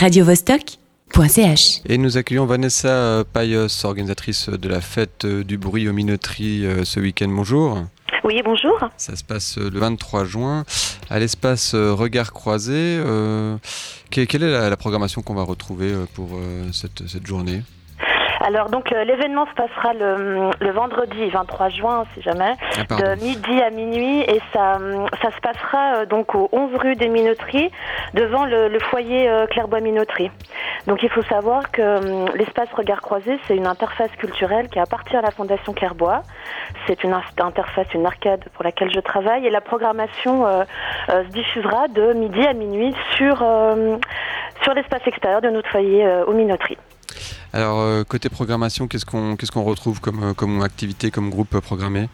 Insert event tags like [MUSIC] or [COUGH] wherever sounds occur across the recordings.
radiovostok.ch. Et nous accueillons Vanessa Payos, organisatrice de la fête du bruit aux minoteries euh, ce week-end. Bonjour. Oui, bonjour. Ça se passe le 23 juin à l'espace euh, Regard Croisé. Euh, que- quelle est la, la programmation qu'on va retrouver euh, pour euh, cette, cette journée? Alors donc euh, l'événement se passera le, le vendredi 23 juin, si jamais, Ah, de midi à minuit et ça, ça se passera euh, donc au 11 rue des Minoteries, devant le, le foyer euh, Clairbois Minoterie. Donc il faut savoir que hum, l'espace Regard Croisé, c'est une interface culturelle qui appartient à la Fondation Clairbois. C'est une in- interface, une arcade pour laquelle je travaille et la programmation euh, euh, se diffusera de midi à minuit sur, euh, sur l'espace extérieur de notre foyer euh, aux Minoteries. Alors, euh, côté programmation, qu'est-ce qu'on qu'est-ce qu'on retrouve comme, euh, comme activité, comme groupe euh, programmé?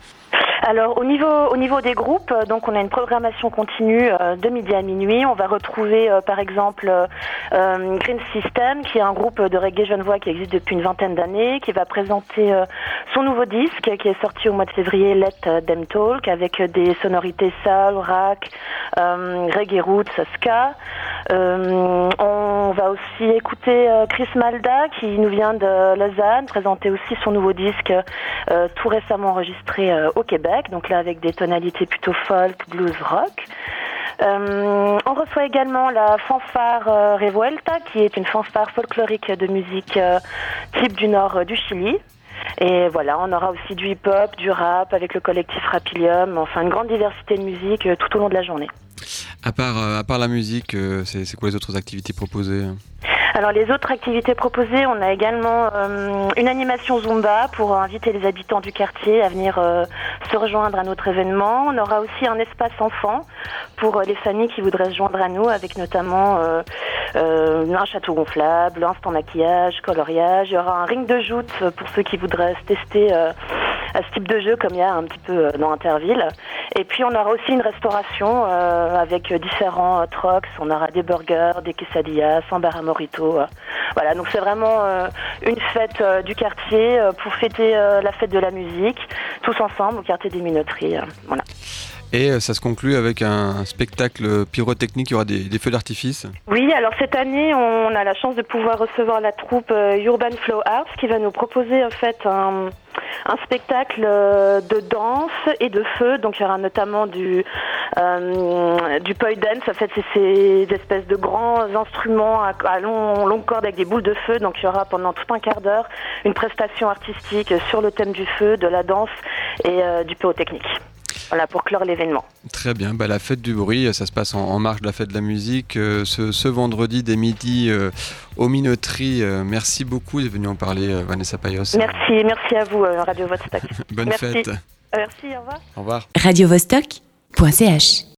Alors au niveau au niveau des groupes, donc on a une programmation continue de midi à minuit. On va retrouver par exemple Green System, qui est un groupe de reggae genevois qui existe depuis une vingtaine d'années, qui va présenter son nouveau disque qui est sorti au mois de février, Let Them Talk, avec des sonorités soul, rack, reggae roots, ska. Euh, on va aussi écouter euh, Chris Malda qui nous vient de Lausanne, présenter aussi son nouveau disque euh, tout récemment enregistré euh, au Québec, donc là avec des tonalités plutôt folk, blues, rock. Euh, on reçoit également la fanfare euh, Revuelta, qui est une fanfare folklorique de musique euh, type du nord euh, du Chili. Et voilà, on aura aussi du hip-hop, du rap avec le collectif Rapilium, enfin une grande diversité de musique euh, tout au long de la journée. à part, euh, à part la musique, euh, c'est quoi les autres activités proposées Alors les autres activités proposées, on a également euh, une animation Zumba pour inviter les habitants du quartier à venir euh, se rejoindre à notre événement. On aura aussi un espace enfant pour euh, les familles qui voudraient se joindre à nous avec notamment un château gonflable, instant maquillage, coloriage. Il y aura un ring de joute pour ceux qui voudraient se tester euh, à ce type de jeu comme il y a un petit peu euh, dans Interville. Et puis on aura aussi une restauration euh, avec euh, différents euh, trucks. On aura des burgers, des quesadillas, sans bar à morito. euh. Voilà, donc c'est vraiment euh, une fête euh, du quartier euh, pour fêter euh, la fête de la musique, tous ensemble au quartier des Minoteries. euh, voilà. Et euh, ça se conclut avec un spectacle pyrotechnique, il y aura des, feux d'artifice. Oui, alors cette année, on a la chance de pouvoir recevoir la troupe euh, Urban Flow Arts qui va nous proposer en fait un, spectacle euh, de danse et de feu. Donc il y aura notamment du euh, du poi dance. En fait, c'est ces espèces de grands instruments à, long, longue corde avec des boules de feu. Donc il y aura pendant tout un quart d'heure une prestation artistique sur le thème du feu, de la danse et du pyrotechnique. Voilà pour clore l'événement. Très bien, bah, la fête du bruit, ça se passe en, en marge de la fête de la musique euh, ce, ce vendredi dès midi euh, aux Minoteries. Euh, merci beaucoup d'être venu en parler, euh, Vanessa Payos. Merci, merci à vous, euh, Radio Vostok. [LAUGHS] Bonne Merci. fête. Merci, au revoir. Au revoir. radiovostok.ch.